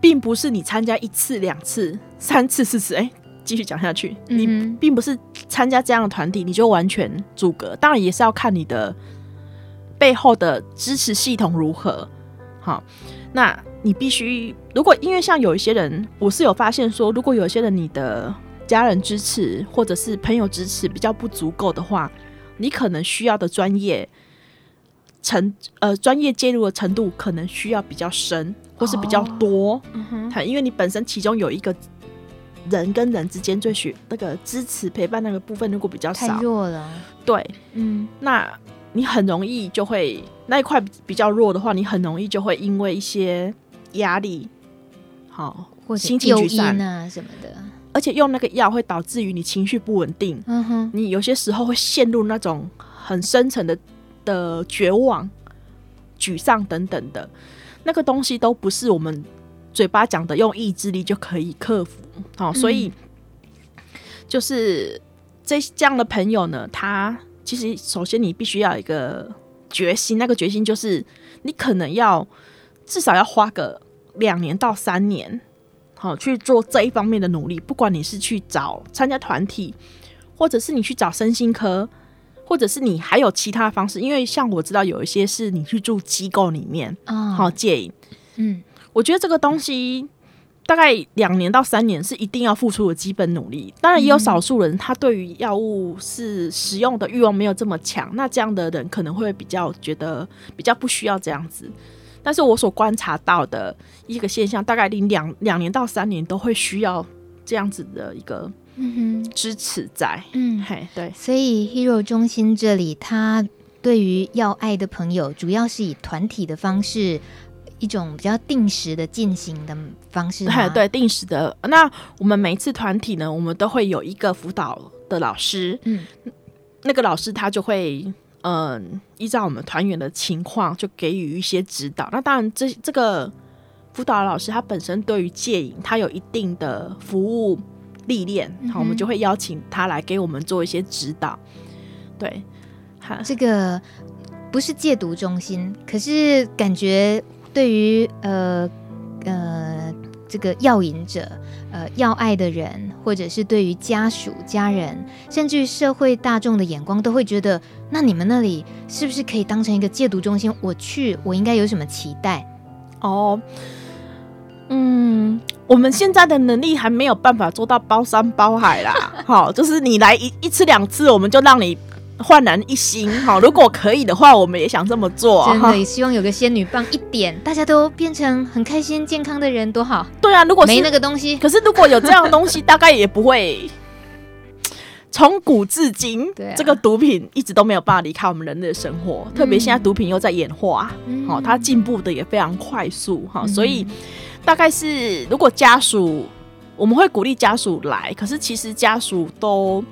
并不是你参加一次、两次、三次、四次，哎，继续讲下去，嗯你并不是参加这样的团体，你就完全阻隔。当然也是要看你的背后的支持系统如何。好，那你必须，如果因为像有一些人，我是有发现说，如果有一些人你的家人支持或者是朋友支持比较不足够的话，你可能需要的专业程呃专业介入的程度可能需要比较深或是比较多。嗯哼，因为你本身其中有一个人跟人之间最需那个支持陪伴那个部分如果比较少太少，弱了。对，嗯那你很容易就会那一块比较弱的话，你很容易就会因为一些压力，好，或者心情沮丧因啊什么的。而且用那个药会导致于你情绪不稳定，嗯哼，你有些时候会陷入那种很深层的的绝望、沮丧等等的，那个东西都不是我们嘴巴讲的用意志力就可以克服。好、所以就是这这样的朋友呢，他其实首先你必须要有一个决心，那个决心就是你可能要至少要花个两年到三年。好，去做这一方面的努力。不管你是去找参加团体，或者是你去找身心科，或者是你还有其他的方式。因为像我知道有一些是你去住机构里面，啊，好戒瘾。嗯我觉得这个东西大概两年到三年是一定要付出的基本努力。当然，也有少数人他对于药物是使用的欲望没有这么强，那这样的人可能会比较觉得比较不需要这样子。但是我所观察到的一个现象，大概你两两年到三年都会需要这样子的一个嗯哼，支持在。嗯，嘿，对，所以 Hero 中心这里，他对于要爱的朋友，主要是以团体的方式，一种比较定时的进行的方式对。对，定时的。那我们每一次团体呢，我们都会有一个辅导的老师，嗯那个老师他就会。嗯，依照我们团员的情况，就给予一些指导。那当然这，这这个辅导老师他本身对于戒瘾，他有一定的服务历练，好，我们就会邀请他来给我们做一些指导。对，好，这个不是戒毒中心，可是感觉对于呃呃这个药瘾者、呃要爱的人，或者是对于家属、家人，甚至于社会大众的眼光，都会觉得，那你们那里是不是可以当成一个戒毒中心？我去，我应该有什么期待？哦，嗯，我们现在的能力还没有办法做到包山包海啦。好，就是你来一一次两次，我们就让你焕然一新。好，如果可以的话，我们也想这么做。真的也希望有个仙女棒一点，大家都变成很开心、健康的人，多好！对啊，如果是没那个东西，可是如果有这样的东西，大概也不会。从古至今，对啊这个毒品一直都没有办法离开我们人类的生活，特别现在毒品又在演化，嗯好、它进步的也非常快速，哈、嗯所以大概是如果家属，我们会鼓励家属来，可是其实家属都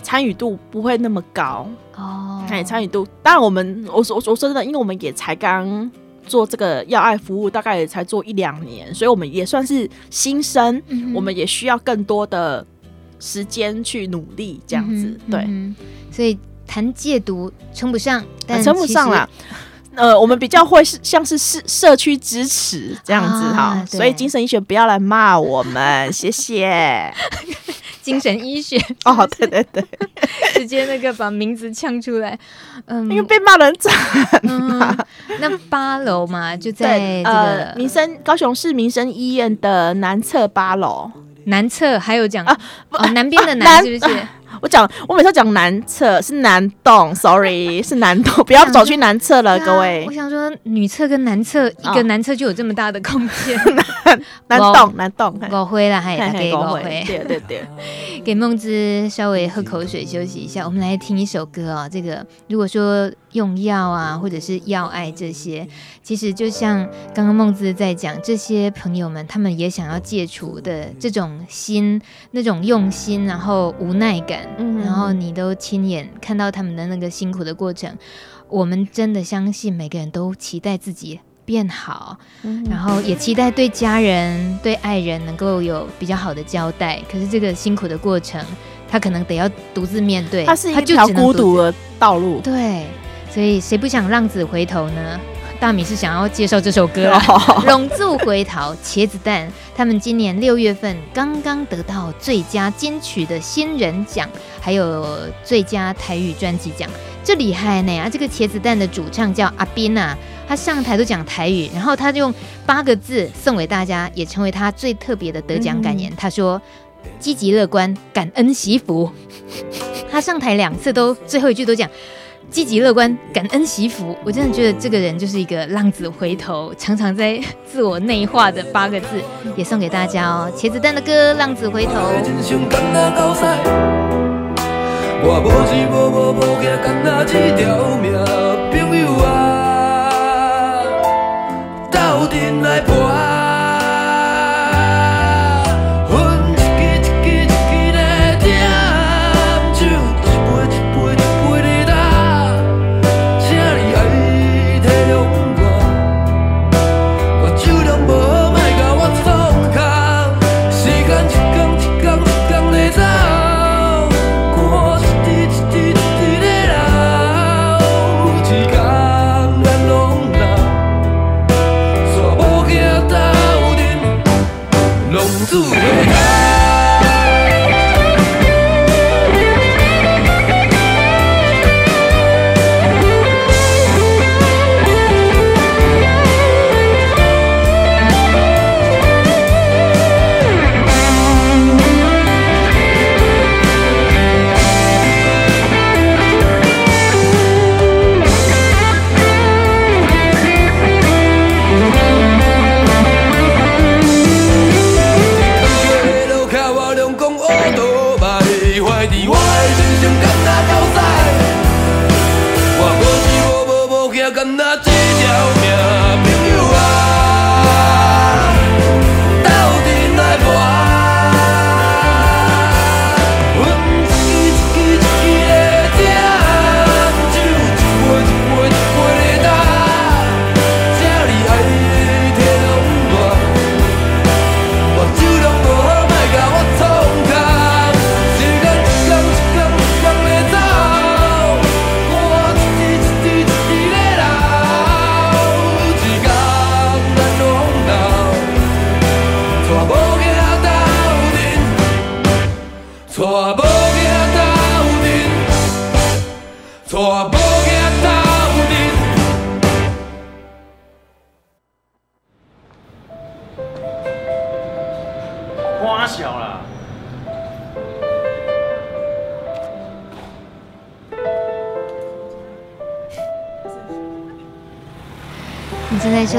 参与度不会那么高，哦，哎，参与度，当然我们我说我说真的，因为我们也才刚做这个要爱服务大概也才做一两年，所以我们也算是新生，嗯我们也需要更多的时间去努力，这样子，嗯对。嗯所以谈戒毒称不上，但称不上啦。呃，我们比较会是像是社社区支持这样子哈，啊、所以精神医学不要来骂我们，谢谢。精神医学哦，对对对，直接那个把名字呛出来，嗯，因为被骂人惨、嗯。那八楼嘛，就在这个、呃、民生高雄市民生医院的南侧八楼，南侧还有讲啊，哦，南边的南是不是？我讲，我每次讲南侧是南栋，sorry 是南栋，不要走去南侧了，各位。我想说，女厕跟男厕，一个男厕就有这么大的空间。南栋，南栋，我回了，还大概我回。对对对，给梦之稍微喝口水休息一下，我们来听一首歌啊。这个如果说用药啊，或者是药爱这些，其实就像刚刚梦姿在讲，这些朋友们他们也想要戒除的这种心，那种用心，然后无奈感。嗯，然后你都亲眼看到他们的那个辛苦的过程，我们真的相信每个人都期待自己变好，嗯，然后也期待对家人、对爱人能够有比较好的交代。可是这个辛苦的过程，他可能得要独自面对，他是一条孤独的道路。对，所以谁不想浪子回头呢？大米是想要介绍这首歌哦《龙柱回头》，茄子蛋他们今年六月份刚刚得到最佳金曲的新人奖，还有最佳台语专辑奖，这厉害呢！啊，这个茄子蛋的主唱叫阿斌啊，他上台都讲台语，然后他就用八个字送给大家，也成为他最特别的得奖感言。嗯、他说：“积极乐观，感恩惜福。”他上台两次都最后一句都讲。积极乐观，感恩惜福。我真的觉得这个人就是一个浪子回头，常常在自我内化的八个字，也送给大家哦。茄子蛋的歌《浪子回头》。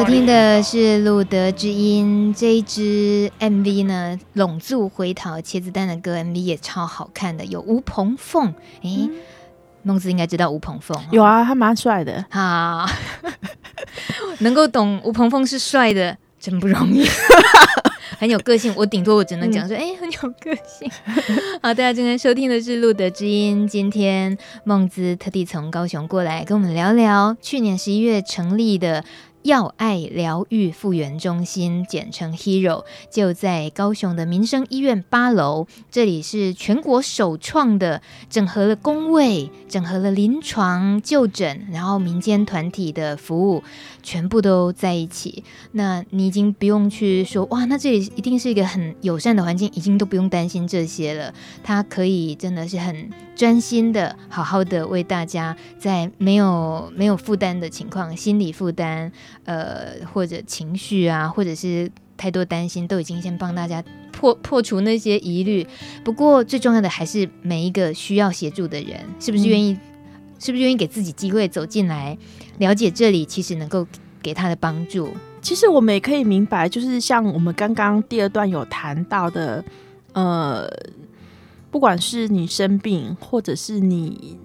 收听的是《路德之音》这一支 MV 呢，《拢住回逃》茄子蛋的歌 MV 也超好看的，有吴鹏凤。哎、欸，孟、嗯、子应该知道吴鹏凤，有啊，他蛮帅的。好，能够懂吴鹏凤是帅的，真不容易。很有个性，我顶多我只能讲说，哎、嗯欸，很有个性。好，大家今天收听的是《路德之音》，今天孟姿特地从高雄过来跟我们聊聊去年十一月成立的。要爱疗愈复原中心，简称 Hero，就在高雄的民生医院八楼。这里是全国首创的，整合了工位、整合了临床就诊，然后民间团体的服务，全部都在一起。那你已经不用去说哇，那这里一定是一个很友善的环境，已经都不用担心这些了。他可以真的是很专心的，好好的为大家，在没有没有负担的情况，心理负担。呃，或者情绪啊，或者是太多担心，都已经先帮大家破破除那些疑虑。不过最重要的还是每一个需要协助的人，是不是愿意，是不是愿意给自己机会走进来，了解这里其实能够给他的帮助。其实我们也可以明白，就是像我们刚刚第二段有谈到的，呃，不管是你生病，或者是你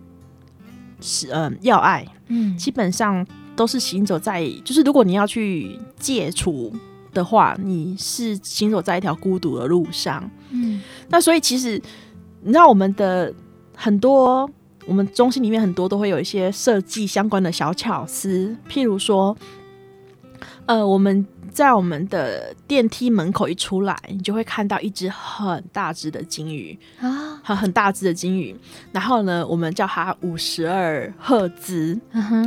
是嗯、呃、要爱，嗯，基本上。都是行走在，就是如果你要去戒除的话，你是行走在一条孤独的路上。嗯，那所以其实你知道我们的很多，我们中心里面很多都会有一些设计相关的小巧思，譬如说，呃，我们。在我们的电梯门口一出来，你就会看到一只很大只的金鱼啊，很很大只的金鱼。然后呢，我们叫它五十二赫兹。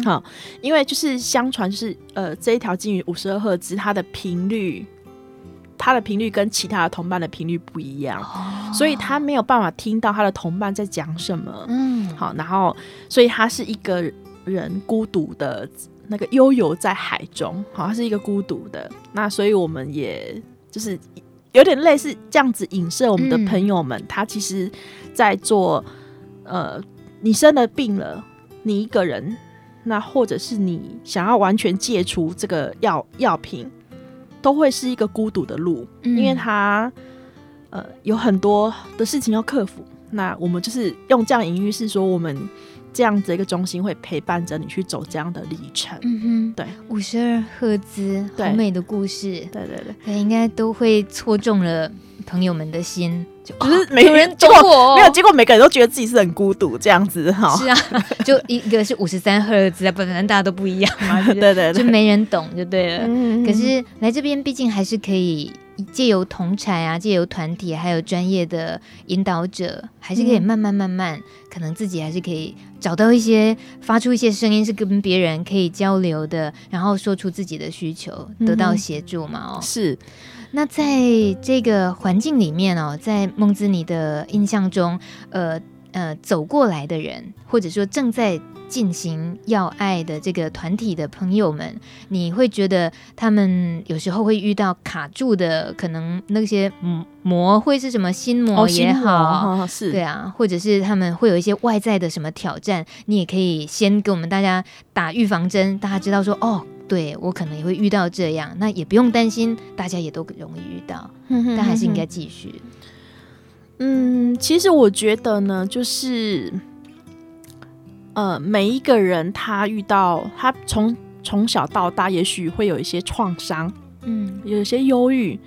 好、嗯，因为就是相传就是呃，这一条金鱼五十二赫兹，它的频率，它的频率跟其他的同伴的频率不一样，哦、所以他没有办法听到他的同伴在讲什么。嗯，好，然后所以他是一个人孤独的。那个悠游在海中，好像是一个孤独的。那所以我们也就是有点类似这样子影射我们的朋友们，嗯、他其实在做呃，你生了病了，你一个人，那或者是你想要完全戒除这个药药品，都会是一个孤独的路，嗯、因为他呃有很多的事情要克服。那我们就是用这样隐喻是说我们。这样子一个中心会陪伴着你去走这样的历程。嗯哼，对，五十二赫兹，好美的故事。对对对，应该都会戳中了朋友们的心。就，是没有人懂我，没有结果，每个人都觉得自己是很孤独这样子哈。是啊，就一个是五十三赫兹啊，不然大家都不一样 嘛。对对对，就没人懂就对了。嗯，可是来这边毕竟还是可以。借由同侪啊，借由团体，还有专业的引导者，还是可以慢慢慢慢，嗯、可能自己还是可以找到一些发出一些声音，是跟别人可以交流的，然后说出自己的需求，得到协助嘛。哦，是。那在这个环境里面哦，在孟姿你的印象中，呃呃，走过来的人，或者说正在。进行要爱的这个团体的朋友们，你会觉得他们有时候会遇到卡住的，可能那些魔会是什么心魔也好，哦、是对啊，或者是他们会有一些外在的什么挑战，你也可以先给我们大家打预防针，大家知道说哦，对我可能也会遇到这样，那也不用担心，大家也都容易遇到，但还是应该继续。嗯，其实我觉得呢，就是。呃，每一个人他遇到他从从小到大，也许会有一些创伤，嗯，有一些忧郁，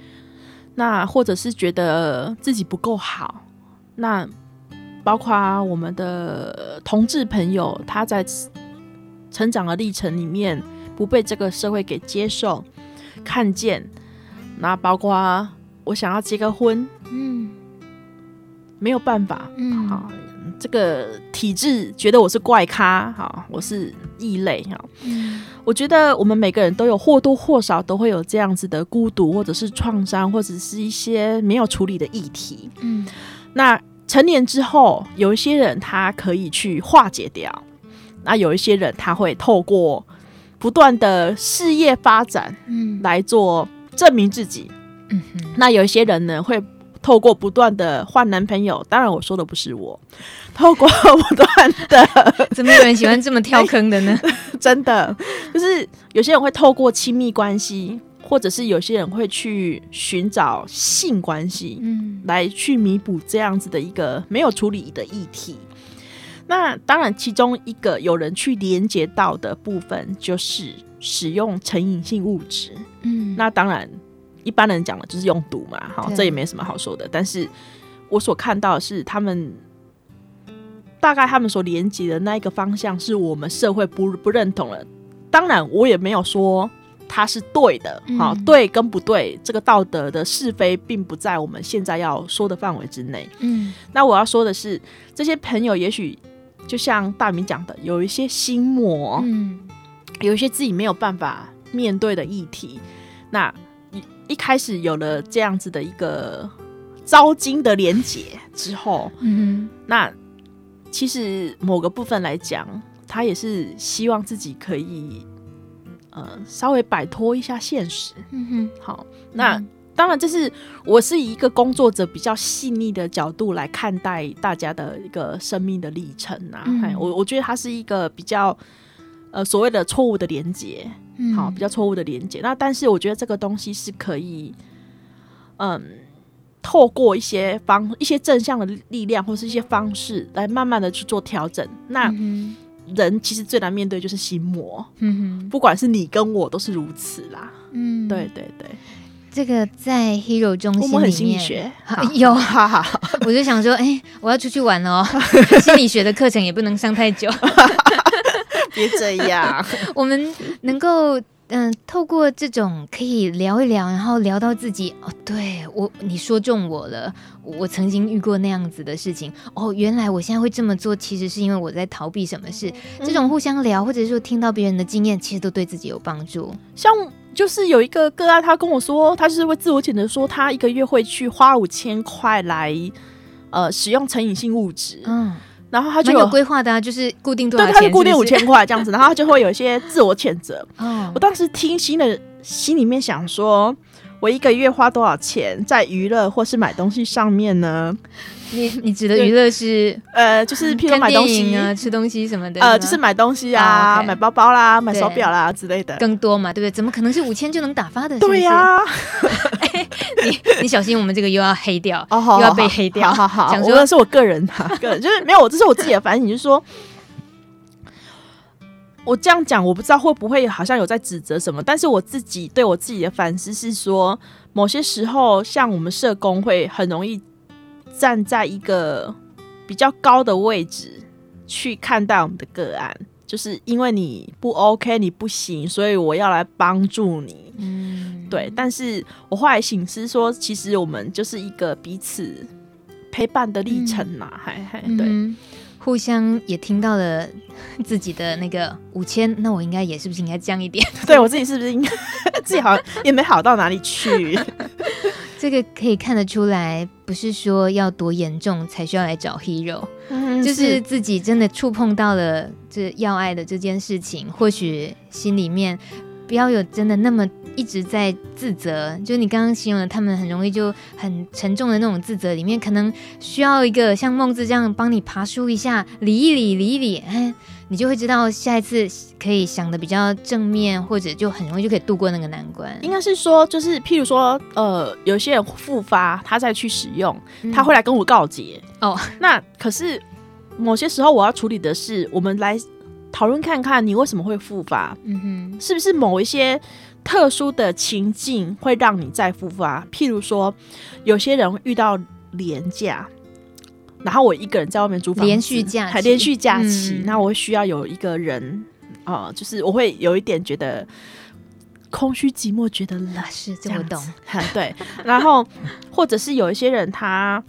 那或者是觉得自己不够好，那包括我们的同志朋友，他在成长的历程里面不被这个社会给接受、看见，那包括我想要结个婚，嗯，没有办法，嗯，好。这个体制觉得我是怪咖，哈，我是异类，哈。嗯，我觉得我们每个人都有或多或少都会有这样子的孤独，或者是创伤，或者是一些没有处理的议题。嗯，那成年之后，有一些人他可以去化解掉，那有一些人他会透过不断的事业发展，嗯，来做证明自己。嗯哼，那有一些人呢会。透过不断的换男朋友，当然我说的不是我。透过不断的，怎么有人喜欢这么跳坑的呢？真的，就是有些人会透过亲密关系，或者是有些人会去寻找性关系，嗯，来去弥补这样子的一个没有处理的议题。那当然，其中一个有人去连接到的部分，就是使用成瘾性物质。嗯，那当然。一般人讲的就是用毒嘛，好，这也没什么好说的。但是我所看到的是，他们大概他们所连接的那一个方向，是我们社会不不认同了。当然，我也没有说它是对的，好、嗯，对跟不对，这个道德的是非并不在我们现在要说的范围之内。嗯，那我要说的是，这些朋友也许就像大明讲的，有一些心魔，嗯，有一些自己没有办法面对的议题。那一一开始有了这样子的一个招金的连结之后，嗯，那其实某个部分来讲，他也是希望自己可以。呃，稍微摆脱一下现实。嗯哼，好，那、嗯、当然，这是我是以一个工作者比较细腻的角度来看待大家的一个生命的历程啊。嗯、我我觉得它是一个比较呃所谓的错误的连接，嗯，好，比较错误的连接。那但是我觉得这个东西是可以，嗯，透过一些方一些正向的力量或是一些方式来慢慢的去做调整。那。嗯人其实最难面对就是心魔，不管是你跟我都是如此啦，嗯，对对对，这个在 Hero 中心里面，我们很心理学有，哈哈，我就想说，哎、欸，我要出去玩了哦，心理学的课程也不能上太久，别这样，我们能够。嗯，透过这种可以聊一聊，然后聊到自己哦，对我你说中我了，我曾经遇过那样子的事情哦，原来我现在会这么做，其实是因为我在逃避什么事。嗯、这种互相聊，或者说听到别人的经验，其实都对自己有帮助。像就是有一个个案，他跟我说，他就是会自我谴责说，他一个月会去花五千块来呃使用成瘾性物质，嗯。然后他就有规划的啊，就是固定多少钱，对，他是固定五千块这样子，然后他就会有一些自我谴责。哦，我当时听心的心里面想说，我一个月花多少钱在娱乐或是买东西上面呢？你 你指的娱乐是呃，就是譬如买东西啊、吃东西什么的，呃，就是买东西啊、买包包啦、买手表啦之类的，更多嘛，对不对？怎么可能是五千就能打发的？对呀、啊 欸，你你小心，我们这个又要黑掉，哦、又要被黑掉。好好好，讲说的是我个人哈，个人就是没有，这是我自己的反省，就是说，我这样讲，我不知道会不会好像有在指责什么，但是我自己对我自己的反思是说，某些时候像我们社工会很容易。站在一个比较高的位置去看待我们的个案，就是因为你不 OK，你不行，所以我要来帮助你。嗯，对。但是我后来醒思说，其实我们就是一个彼此陪伴的历程嘛，还、嗯、还对、嗯，互相也听到了 自己的那个五千，那我应该也是不是应该降一点？对我自己是不是应该 自己好像也没好到哪里去？这个可以看得出来，不是说要多严重才需要来找 Hero，嗯，就是自己真的触碰到了这要爱的这件事情，或许心里面不要有真的那么一直在自责。就你刚刚形容的，他们很容易就很沉重的那种自责里面，可能需要一个像孟子这样帮你爬梳一下，理一理，理一理，哎。你就会知道下一次可以想的比较正面，或者就很容易就可以度过那个难关。应该是说，就是譬如说，呃，有些人复发，他再去使用，他会来跟我告解。哦、嗯，那可是某些时候我要处理的是，我们来讨论看看你为什么会复发。嗯哼，是不是某一些特殊的情境会让你再复发？譬如说，有些人遇到廉价。然后我一个人在外面租房子，连续假期，还连续假期，那、嗯、我会需要有一个人啊、呃，就是我会有一点觉得空虚寂寞，觉得冷，是这么懂，对。然后或者是有一些人他。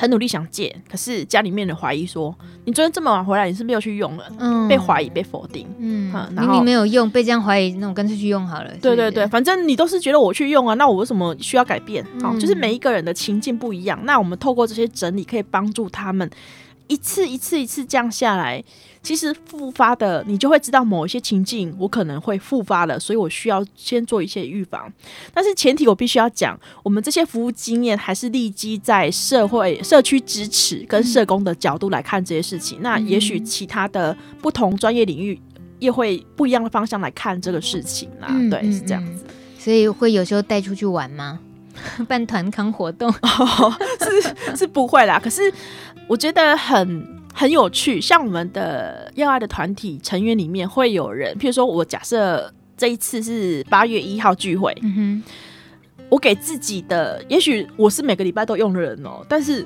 很努力想戒，可是家里面的怀疑说，你昨天这么晚回来，你是没有去用了，嗯，被怀疑被否定，嗯，明明没有用，被这样怀疑，那我干脆去用好了。对对对，反正你都是觉得我去用啊，那我为什么需要改变？好、嗯，就是每一个人的情境不一样，那我们透过这些整理，可以帮助他们一次一次一次降下来。其实复发的，你就会知道某一些情境，我可能会复发了，所以我需要先做一些预防。但是前提我必须要讲，我们这些服务经验还是立基在社会、社区支持跟社工的角度来看这些事情。嗯、那也许其他的不同专业领域也会不一样的方向来看这个事情啦。嗯、对，是这样子。所以会有时候带出去玩吗？办团康活动？哦、是是不会啦。可是我觉得很。很有趣，像我们的要爱的团体成员里面会有人，譬如说我假设这一次是八月一号聚会，嗯哼，我给自己的，也许我是每个礼拜都用的人哦，但是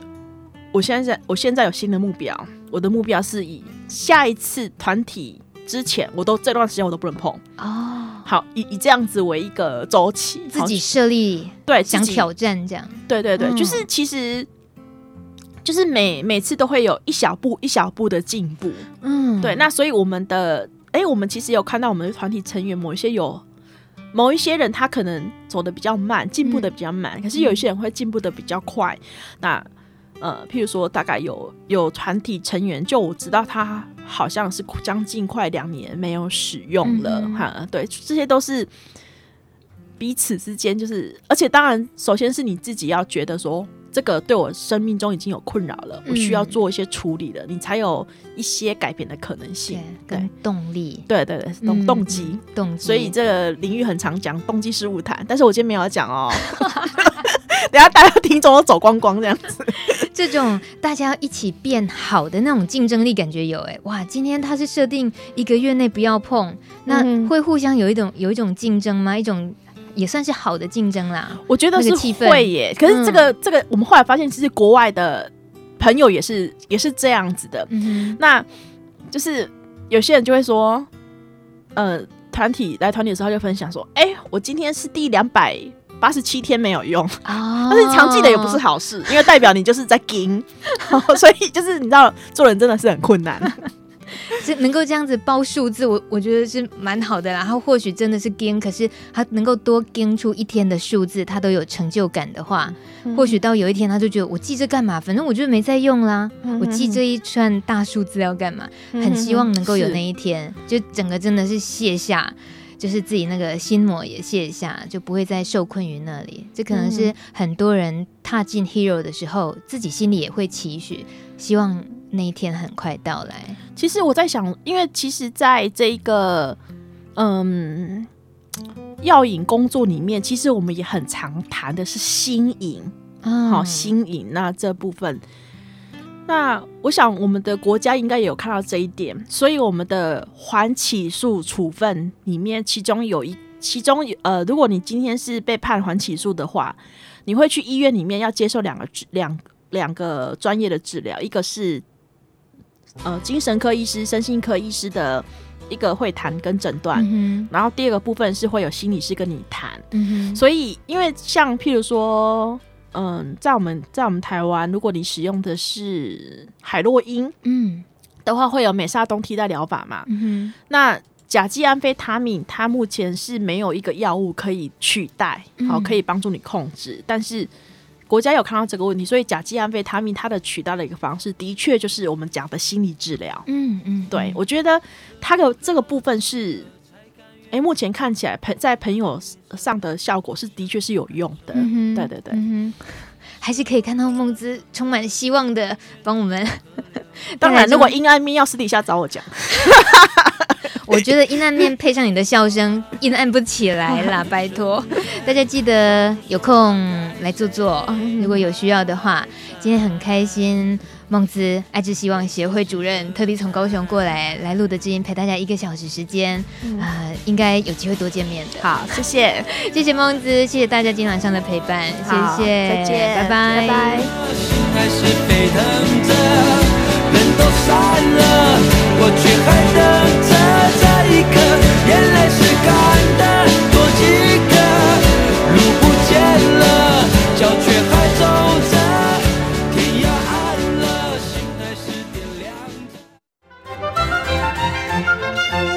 我现在我现在有新的目标，我的目标是以下一次团体之前，我都这段时间我都不能碰哦。好以以这样子为一个周期，自己设立对想挑战这样，对对对，嗯、就是其实就是每每次都会有一小步一小步的进步，嗯，对，那所以我们的哎、欸，我们其实有看到我们的团体成员某一些有。某一些人他可能走的比较慢，进步的比较慢，嗯、可是有一些人会进步的比较快。嗯、那呃，譬如说，大概有有团体成员，就我知道他好像是将近快两年没有使用了哈、嗯。对，这些都是彼此之间，就是而且当然，首先是你自己要觉得说。这个对我生命中已经有困扰了，我需要做一些处理了，嗯、你才有一些改变的可能性对动力。对对对，动、嗯、动机动机。所以这个领域很常讲动机式晤谈，但是我今天没有要讲哦。等下大家听众都走光光这样子，这种大家要一起变好的那种竞争力感觉有哎哇！今天他是设定一个月内不要碰，那会互相有一种有一种竞争吗？一种。也算是好的竞争啦，我觉得是会耶。可是这个、嗯、这个，我们后来发现，其实国外的朋友也是也是这样子的。嗯、那就是有些人就会说，呃，团体来团体的时候就分享说，哎、欸，我今天是第两百八十七天没有用，哦、但是常记得也不是好事，因为代表你就是在跟，所以就是你知道做人真的是很困难。是能够这样子报数字，我我觉得是蛮好的啦。然后或许真的是跟，可是他能够多跟出一天的数字，他都有成就感的话，嗯、或许到有一天他就觉得我记这干嘛？反正我就没在用啦。嗯、我记这一串大数字要干嘛？嗯、很希望能够有那一天，就整个真的是卸下，就是自己那个心魔也卸下，就不会再受困于那里。这可能是很多人踏进 Hero 的时候，自己心里也会期许，希望。那一天很快到来。其实我在想，因为其实在这一个嗯药引工作里面，其实我们也很常谈的是心瘾，好、嗯、心瘾那这部分。那我想我们的国家应该也有看到这一点，所以我们的缓起诉处分里面，其中有一其中呃，如果你今天是被判缓起诉的话，你会去医院里面要接受两个两两个专业的治疗，一个是。呃，精神科医师、身心科医师的一个会谈跟诊断，嗯、然后第二个部分是会有心理师跟你谈。嗯、所以，因为像譬如说，嗯、呃，在我们在我们台湾，如果你使用的是海洛因，嗯，的话会有美沙酮替代疗法嘛。嗯、那甲基安非他命，它目前是没有一个药物可以取代，好，可以帮助你控制，嗯、但是。国家有看到这个问题，所以甲基安非他命它的取代的一个方式，的确就是我们讲的心理治疗。嗯嗯，对，我觉得它的这个部分是，目前看起来朋在朋友上的效果是的确是有用的。嗯、对对对、嗯，还是可以看到梦姿充满希望的帮我们。当然，如果阴暗面要私底下找我讲。我觉得阴暗面配上你的笑声，阴暗不起来啦，拜托大家记得有空来坐坐，如果有需要的话。今天很开心，孟姿爱之希望协会主任特地从高雄过来来录的知音，陪大家一个小时时间，嗯、呃，应该有机会多见面的。好，谢谢，谢谢孟姿，谢谢大家今晚上的陪伴，谢谢，再见，拜拜，拜拜。一刻眼泪是干的，